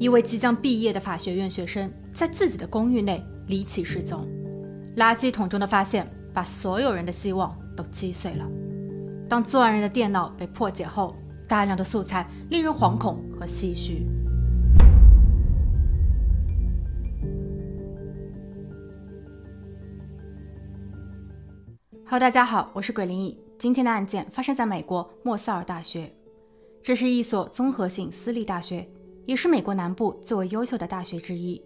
一位即将毕业的法学院学生在自己的公寓内离奇失踪，垃圾桶中的发现把所有人的希望都击碎了。当作案人的电脑被破解后，大量的素材令人惶恐和唏嘘。好大家好，我是鬼灵异。今天的案件发生在美国莫塞尔大学，这是一所综合性私立大学，也是美国南部最为优秀的大学之一。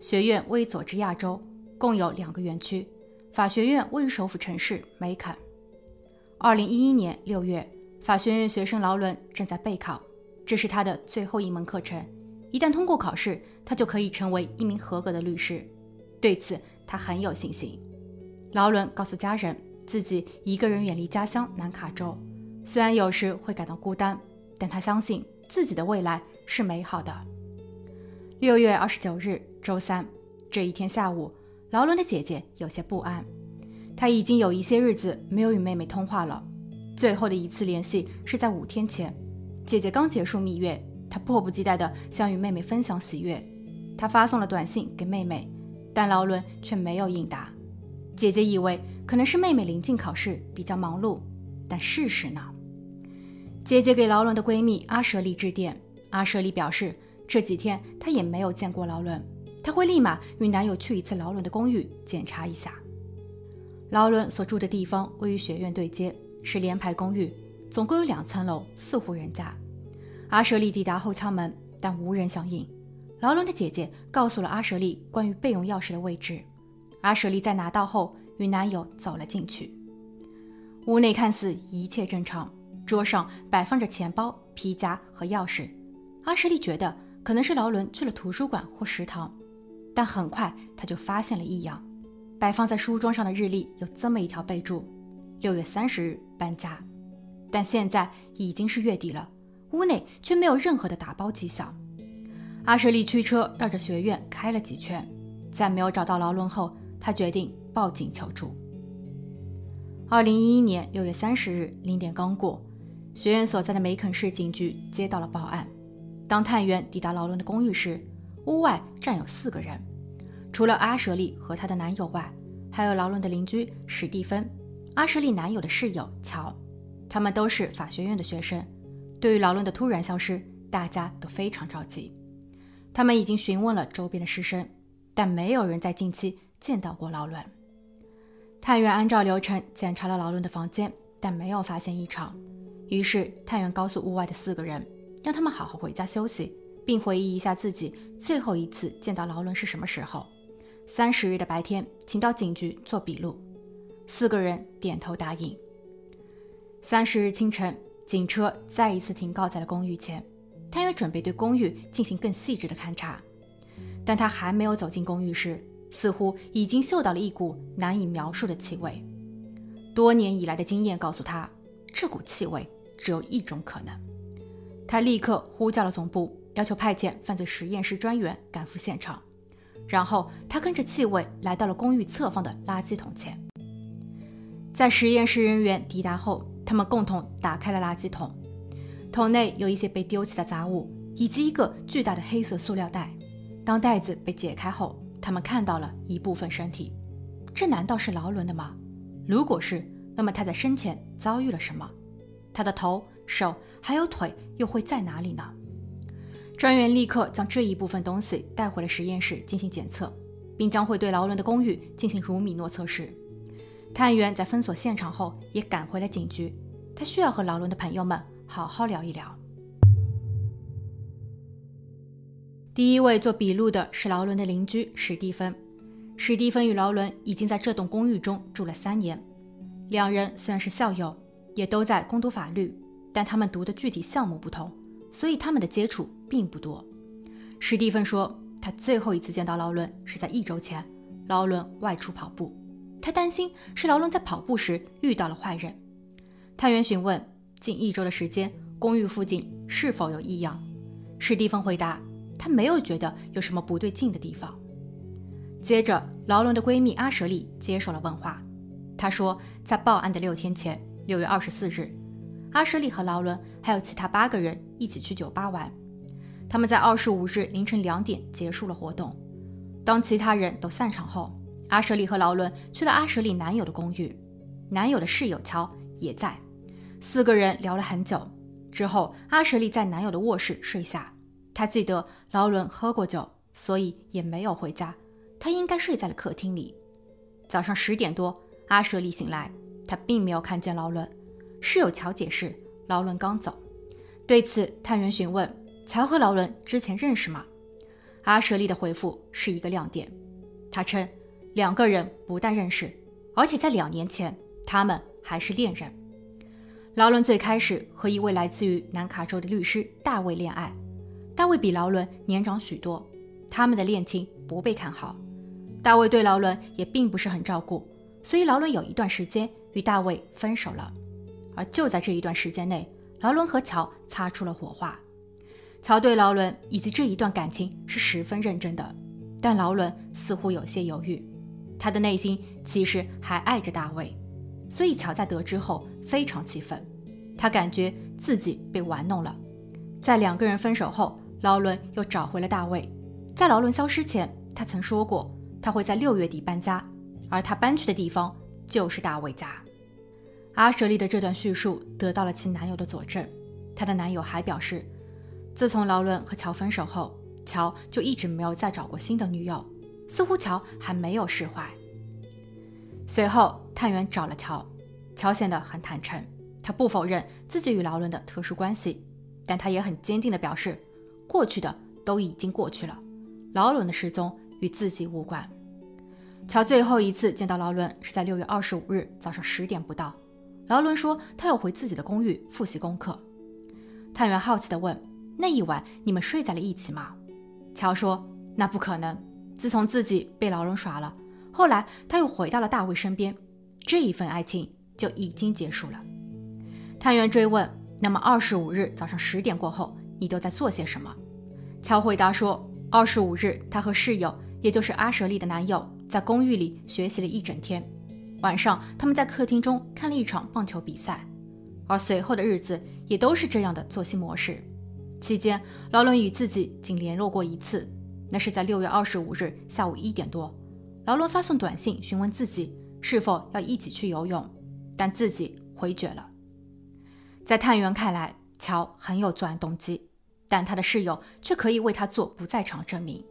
学院位于佐治亚州，共有两个园区。法学院位于首府城市梅肯。二零一一年六月。法学院学生劳伦正在备考，这是他的最后一门课程。一旦通过考试，他就可以成为一名合格的律师。对此，他很有信心。劳伦告诉家人，自己一个人远离家乡南卡州，虽然有时会感到孤单，但他相信自己的未来是美好的。六月二十九日，周三，这一天下午，劳伦的姐姐有些不安，她已经有一些日子没有与妹妹通话了。最后的一次联系是在五天前，姐姐刚结束蜜月，她迫不及待地想与妹妹分享喜悦。她发送了短信给妹妹，但劳伦却没有应答。姐姐以为可能是妹妹临近考试比较忙碌，但事实呢？姐姐给劳伦的闺蜜阿舍利致电，阿舍利表示这几天她也没有见过劳伦，她会立马与男友去一次劳伦的公寓检查一下。劳伦所住的地方位于学院对接。是联排公寓，总共有两层楼，四户人家。阿舍利抵达后敲门，但无人响应。劳伦的姐姐告诉了阿舍利关于备用钥匙的位置。阿舍利在拿到后，与男友走了进去。屋内看似一切正常，桌上摆放着钱包、皮夹和钥匙。阿什利觉得可能是劳伦去了图书馆或食堂，但很快他就发现了异样。摆放在书桌上的日历有这么一条备注。六月三十日搬家，但现在已经是月底了，屋内却没有任何的打包迹象。阿什利驱车绕着学院开了几圈，在没有找到劳伦后，他决定报警求助。二零一一年六月三十日零点刚过，学院所在的梅肯市警局接到了报案。当探员抵达劳伦的公寓时，屋外站有四个人，除了阿舍利和她的男友外，还有劳伦的邻居史蒂芬。阿舍利男友的室友乔，他们都是法学院的学生。对于劳伦的突然消失，大家都非常着急。他们已经询问了周边的师生，但没有人在近期见到过劳伦。探员按照流程检查了劳伦的房间，但没有发现异常。于是探员告诉屋外的四个人，让他们好好回家休息，并回忆一下自己最后一次见到劳伦是什么时候。三十日的白天，请到警局做笔录。四个人点头答应。三十日清晨，警车再一次停靠在了公寓前，他也准备对公寓进行更细致的勘察。但他还没有走进公寓时，似乎已经嗅到了一股难以描述的气味。多年以来的经验告诉他，这股气味只有一种可能。他立刻呼叫了总部，要求派遣犯罪实验室专员赶赴现场。然后他跟着气味来到了公寓侧方的垃圾桶前。在实验室人员抵达后，他们共同打开了垃圾桶，桶内有一些被丢弃的杂物，以及一个巨大的黑色塑料袋。当袋子被解开后，他们看到了一部分身体。这难道是劳伦的吗？如果是，那么他在生前遭遇了什么？他的头、手还有腿又会在哪里呢？专员立刻将这一部分东西带回了实验室进行检测，并将会对劳伦的公寓进行如米诺测试。探员在封锁现场后，也赶回了警局。他需要和劳伦的朋友们好好聊一聊。第一位做笔录的是劳伦的邻居史蒂芬。史蒂芬与劳伦已经在这栋公寓中住了三年。两人虽然是校友，也都在攻读法律，但他们读的具体项目不同，所以他们的接触并不多。史蒂芬说，他最后一次见到劳伦是在一周前，劳伦外出跑步。他担心是劳伦在跑步时遇到了坏人。探员询问近一周的时间，公寓附近是否有异样。史蒂芬回答，他没有觉得有什么不对劲的地方。接着，劳伦的闺蜜阿舍利接受了问话。她说，在报案的六天前，六月二十四日，阿舍利和劳伦还有其他八个人一起去酒吧玩。他们在二十五日凌晨两点结束了活动。当其他人都散场后，阿舍利和劳伦去了阿舍利男友的公寓，男友的室友乔也在。四个人聊了很久之后，阿舍利在男友的卧室睡下。他记得劳伦喝过酒，所以也没有回家。他应该睡在了客厅里。早上十点多，阿舍利醒来，他并没有看见劳伦。室友乔解释，劳伦刚走。对此，探员询问乔和劳伦之前认识吗？阿舍利的回复是一个亮点。他称两个人不但认识，而且在两年前他们还是恋人。劳伦最开始和一位来自于南卡州的律师大卫恋爱，大卫比劳伦年长许多，他们的恋情不被看好。大卫对劳伦也并不是很照顾，所以劳伦有一段时间与大卫分手了。而就在这一段时间内，劳伦和乔擦出了火花。乔对劳伦以及这一段感情是十分认真的，但劳伦似乎有些犹豫，他的内心其实还爱着大卫。所以乔在得知后非常气愤，他感觉自己被玩弄了。在两个人分手后，劳伦又找回了大卫。在劳伦消失前，他曾说过。他会在六月底搬家，而他搬去的地方就是大卫家。阿舍利的这段叙述得到了其男友的佐证。她的男友还表示，自从劳伦和乔分手后，乔就一直没有再找过新的女友，似乎乔还没有释怀。随后，探员找了乔，乔显得很坦诚，他不否认自己与劳伦的特殊关系，但他也很坚定地表示，过去的都已经过去了，劳伦的失踪。与自己无关。乔最后一次见到劳伦是在六月二十五日早上十点不到。劳伦说他要回自己的公寓复习功课。探员好奇地问：“那一晚你们睡在了一起吗？”乔说：“那不可能。自从自己被劳伦耍了，后来他又回到了大卫身边，这一份爱情就已经结束了。”探员追问：“那么二十五日早上十点过后，你都在做些什么？”乔回答说：“二十五日，他和室友。”也就是阿舍利的男友在公寓里学习了一整天，晚上他们在客厅中看了一场棒球比赛，而随后的日子也都是这样的作息模式。期间，劳伦与自己仅联络过一次，那是在六月二十五日下午一点多，劳伦发送短信询问自己是否要一起去游泳，但自己回绝了。在探员看来，乔很有作案动机，但他的室友却可以为他做不在场证明。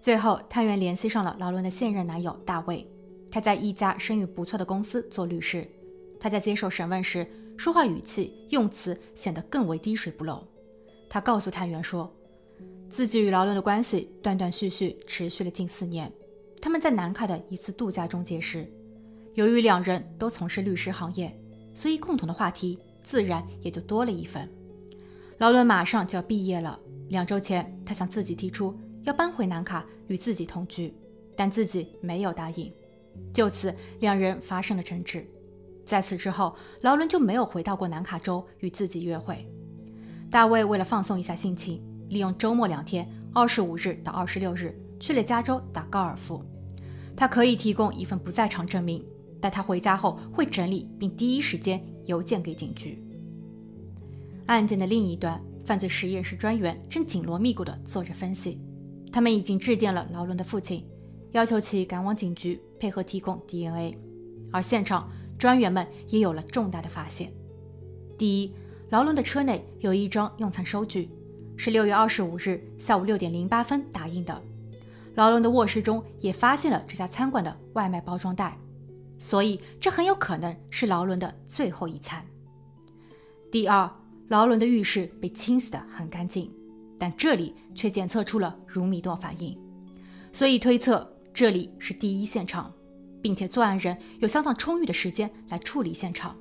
最后，探员联系上了劳伦的现任男友大卫，他在一家声誉不错的公司做律师。他在接受审问时，说话语气、用词显得更为滴水不漏。他告诉探员说，自己与劳伦的关系断断续续持续了近四年。他们在南卡的一次度假中结识，由于两人都从事律师行业，所以共同的话题自然也就多了一份。劳伦马上就要毕业了，两周前他向自己提出。要搬回南卡与自己同居，但自己没有答应，就此两人发生了争执。在此之后，劳伦就没有回到过南卡州与自己约会。大卫为了放松一下心情，利用周末两天（二十五日到二十六日）去了加州打高尔夫。他可以提供一份不在场证明，但他回家后会整理并第一时间邮件给警局。案件的另一端，犯罪实验室专员正紧锣密鼓地做着分析。他们已经致电了劳伦的父亲，要求其赶往警局配合提供 DNA。而现场专员们也有了重大的发现：第一，劳伦的车内有一张用餐收据，是六月二十五日下午六点零八分打印的。劳伦的卧室中也发现了这家餐馆的外卖包装袋，所以这很有可能是劳伦的最后一餐。第二，劳伦的浴室被清洗得很干净。但这里却检测出了乳米诺反应，所以推测这里是第一现场，并且作案人有相当充裕的时间来处理现场。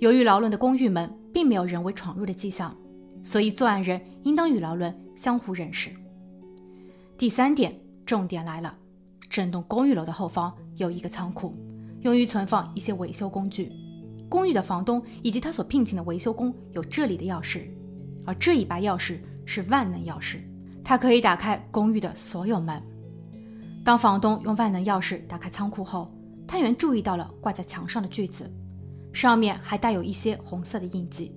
由于劳伦的公寓门并没有人为闯入的迹象，所以作案人应当与劳伦相互认识。第三点，重点来了，整栋公寓楼的后方有一个仓库，用于存放一些维修工具。公寓的房东以及他所聘请的维修工有这里的钥匙，而这一把钥匙。是万能钥匙，它可以打开公寓的所有门。当房东用万能钥匙打开仓库后，探员注意到了挂在墙上的锯子，上面还带有一些红色的印记。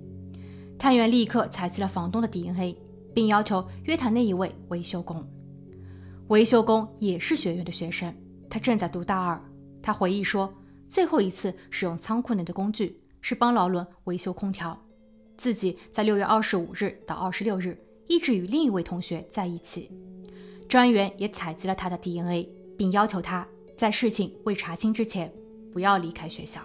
探员立刻采集了房东的 DNA，并要求约谈那一位维修工。维修工也是学院的学生，他正在读大二。他回忆说，最后一次使用仓库内的工具是帮劳伦维修空调。自己在六月二十五日到二十六日一直与另一位同学在一起。专员也采集了他的 DNA，并要求他在事情未查清之前不要离开学校。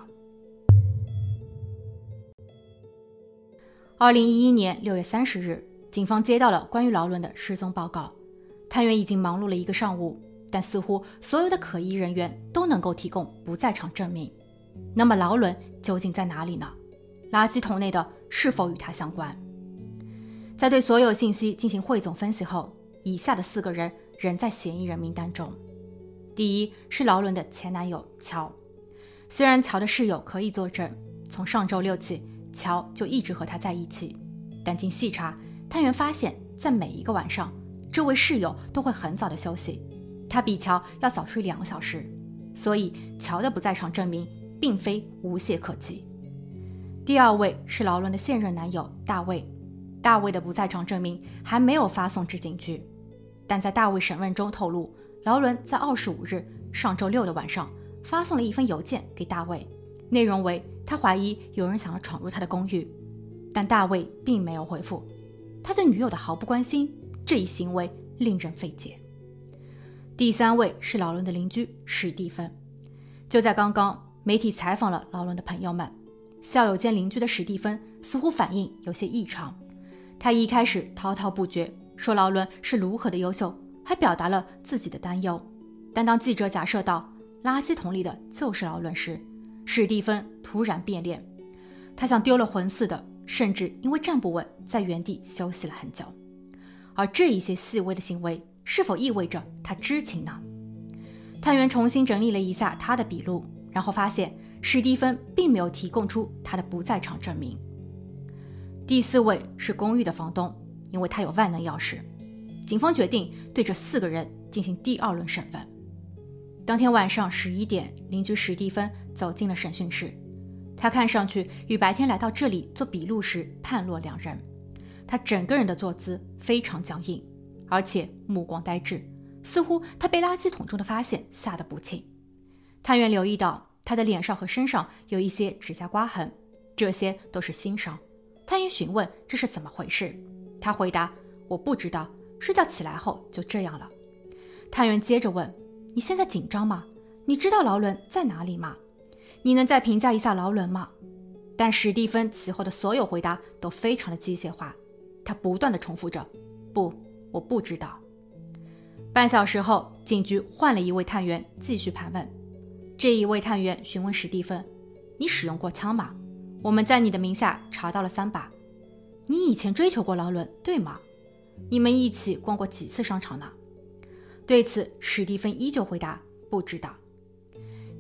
二零一一年六月三十日，警方接到了关于劳伦的失踪报告。探员已经忙碌了一个上午，但似乎所有的可疑人员都能够提供不在场证明。那么劳伦究竟在哪里呢？垃圾桶内的是否与他相关？在对所有信息进行汇总分析后，以下的四个人仍在嫌疑人名单中。第一是劳伦的前男友乔，虽然乔的室友可以作证，从上周六起。乔就一直和他在一起，但经细查，探员发现，在每一个晚上，这位室友都会很早的休息，他比乔要早睡两个小时，所以乔的不在场证明并非无懈可击。第二位是劳伦的现任男友大卫，大卫的不在场证明还没有发送至警局，但在大卫审问中透露，劳伦在二十五日上周六的晚上发送了一封邮件给大卫，内容为。他怀疑有人想要闯入他的公寓，但大卫并没有回复。他对女友的毫不关心，这一行为令人费解。第三位是劳伦的邻居史蒂芬。就在刚刚，媒体采访了劳伦的朋友们，校友兼邻居的史蒂芬似乎反应有些异常。他一开始滔滔不绝说劳伦是如何的优秀，还表达了自己的担忧。但当记者假设到垃圾桶里的就是劳伦时，史蒂芬突然变脸，他像丢了魂似的，甚至因为站不稳，在原地休息了很久。而这一些细微的行为，是否意味着他知情呢？探员重新整理了一下他的笔录，然后发现史蒂芬并没有提供出他的不在场证明。第四位是公寓的房东，因为他有万能钥匙。警方决定对这四个人进行第二轮审问。当天晚上十一点，邻居史蒂芬。走进了审讯室，他看上去与白天来到这里做笔录时判若两人。他整个人的坐姿非常僵硬，而且目光呆滞，似乎他被垃圾桶中的发现吓得不轻。探员留意到他的脸上和身上有一些指甲刮痕，这些都是新伤。探员询问这是怎么回事，他回答：“我不知道，睡觉起来后就这样了。”探员接着问：“你现在紧张吗？你知道劳伦在哪里吗？”你能再评价一下劳伦吗？但史蒂芬其后的所有回答都非常的机械化，他不断的重复着：“不，我不知道。”半小时后，警局换了一位探员继续盘问。这一位探员询问史蒂芬：“你使用过枪吗？我们在你的名下查到了三把。你以前追求过劳伦，对吗？你们一起逛过几次商场呢？”对此，史蒂芬依旧回答：“不知道。”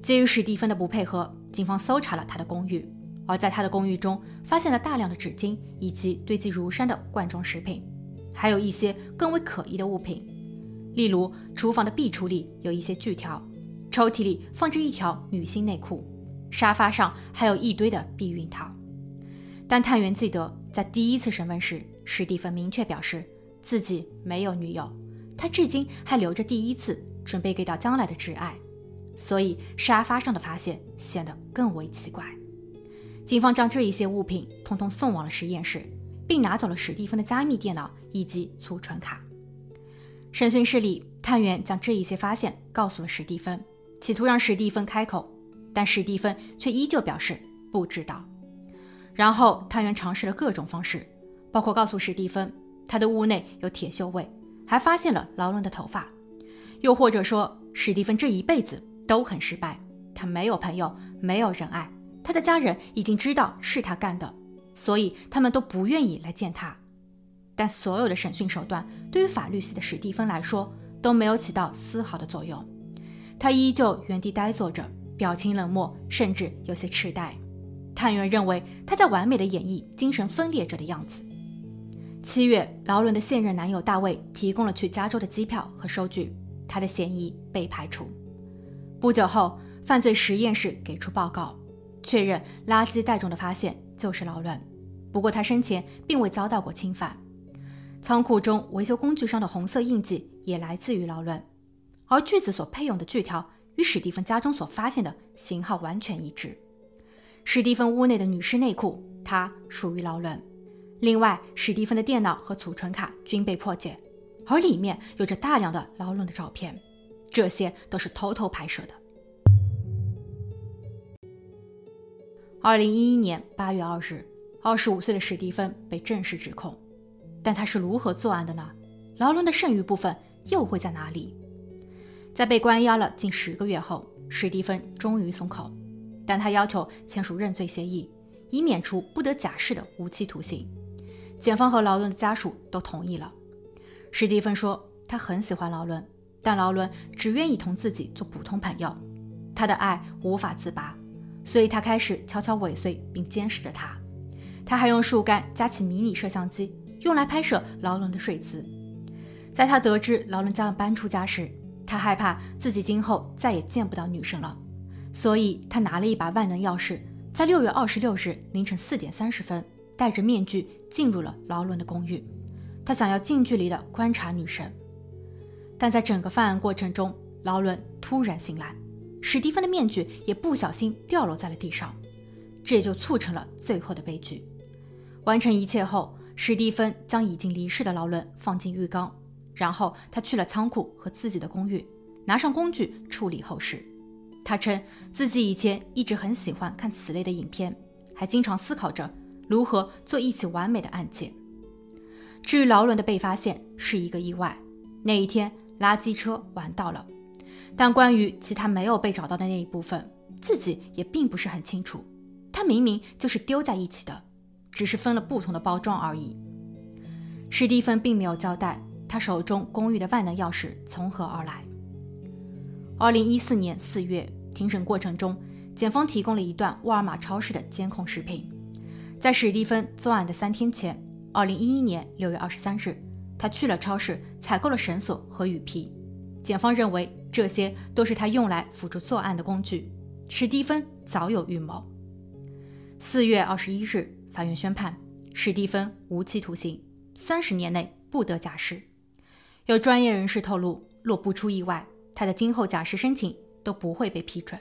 基于史蒂芬的不配合，警方搜查了他的公寓，而在他的公寓中发现了大量的纸巾以及堆积如山的罐装食品，还有一些更为可疑的物品，例如厨房的壁橱里有一些锯条，抽屉里放着一条女性内裤，沙发上还有一堆的避孕套。但探员记得，在第一次审问时，史蒂芬明确表示自己没有女友，他至今还留着第一次，准备给到将来的挚爱。所以沙发上的发现显得更为奇怪。警方将这一些物品通通送往了实验室，并拿走了史蒂芬的加密电脑以及储存卡。审讯室里，探员将这一些发现告诉了史蒂芬，企图让史蒂芬开口，但史蒂芬却依旧表示不知道。然后，探员尝试了各种方式，包括告诉史蒂芬他的屋内有铁锈味，还发现了劳伦的头发，又或者说史蒂芬这一辈子。都很失败，他没有朋友，没有人爱，他的家人已经知道是他干的，所以他们都不愿意来见他。但所有的审讯手段对于法律系的史蒂芬来说都没有起到丝毫的作用，他依旧原地呆坐着，表情冷漠，甚至有些痴呆。探员认为他在完美的演绎精神分裂者的样子。七月，劳伦的现任男友大卫提供了去加州的机票和收据，他的嫌疑被排除。不久后，犯罪实验室给出报告，确认垃圾袋中的发现就是劳伦。不过他生前并未遭到过侵犯。仓库中维修工具上的红色印记也来自于劳伦，而锯子所配用的锯条与史蒂芬家中所发现的型号完全一致。史蒂芬屋内的女士内裤，它属于劳伦。另外，史蒂芬的电脑和储存卡均被破解，而里面有着大量的劳伦的照片，这些都是偷偷拍摄的。二零一一年八月二日，二十五岁的史蒂芬被正式指控，但他是如何作案的呢？劳伦的剩余部分又会在哪里？在被关押了近十个月后，史蒂芬终于松口，但他要求签署认罪协议，以免除不得假释的无期徒刑。检方和劳伦的家属都同意了。史蒂芬说，他很喜欢劳伦，但劳伦只愿意同自己做普通朋友，他的爱无法自拔。所以他开始悄悄尾随并监视着他，他还用树干夹起迷你摄像机，用来拍摄劳伦的睡姿。在他得知劳伦将要搬出家时，他害怕自己今后再也见不到女生了，所以他拿了一把万能钥匙，在六月二十六日凌晨四点三十分，戴着面具进入了劳伦的公寓。他想要近距离的观察女神，但在整个犯案过程中，劳伦突然醒来。史蒂芬的面具也不小心掉落在了地上，这也就促成了最后的悲剧。完成一切后，史蒂芬将已经离世的劳伦放进浴缸，然后他去了仓库和自己的公寓，拿上工具处理后事。他称自己以前一直很喜欢看此类的影片，还经常思考着如何做一起完美的案件。至于劳伦的被发现是一个意外，那一天垃圾车玩到了。但关于其他没有被找到的那一部分，自己也并不是很清楚。他明明就是丢在一起的，只是分了不同的包装而已。史蒂芬并没有交代他手中公寓的万能钥匙从何而来。二零一四年四月，庭审过程中，检方提供了一段沃尔玛超市的监控视频。在史蒂芬作案的三天前，二零一一年六月二十三日，他去了超市采购了绳索和雨披。检方认为。这些都是他用来辅助作案的工具。史蒂芬早有预谋。四月二十一日，法院宣判史蒂芬无期徒刑，三十年内不得假释。有专业人士透露，若不出意外，他的今后假释申请都不会被批准。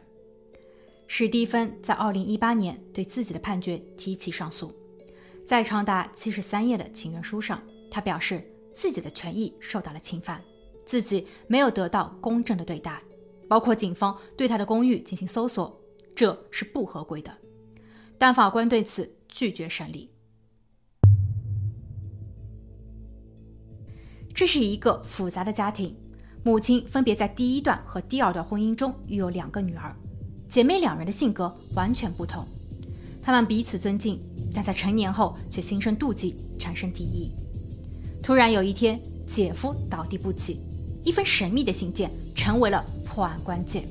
史蒂芬在二零一八年对自己的判决提起上诉，在长达七十三页的请愿书上，他表示自己的权益受到了侵犯。自己没有得到公正的对待，包括警方对他的公寓进行搜索，这是不合规的。但法官对此拒绝审理。这是一个复杂的家庭，母亲分别在第一段和第二段婚姻中育有两个女儿，姐妹两人的性格完全不同，她们彼此尊敬，但在成年后却心生妒忌，产生敌意。突然有一天，姐夫倒地不起。一份神秘的信件成为了破案关键，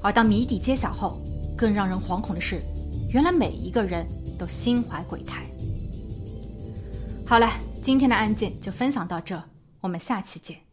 而当谜底揭晓后，更让人惶恐的是，原来每一个人都心怀鬼胎。好了，今天的案件就分享到这，我们下期见。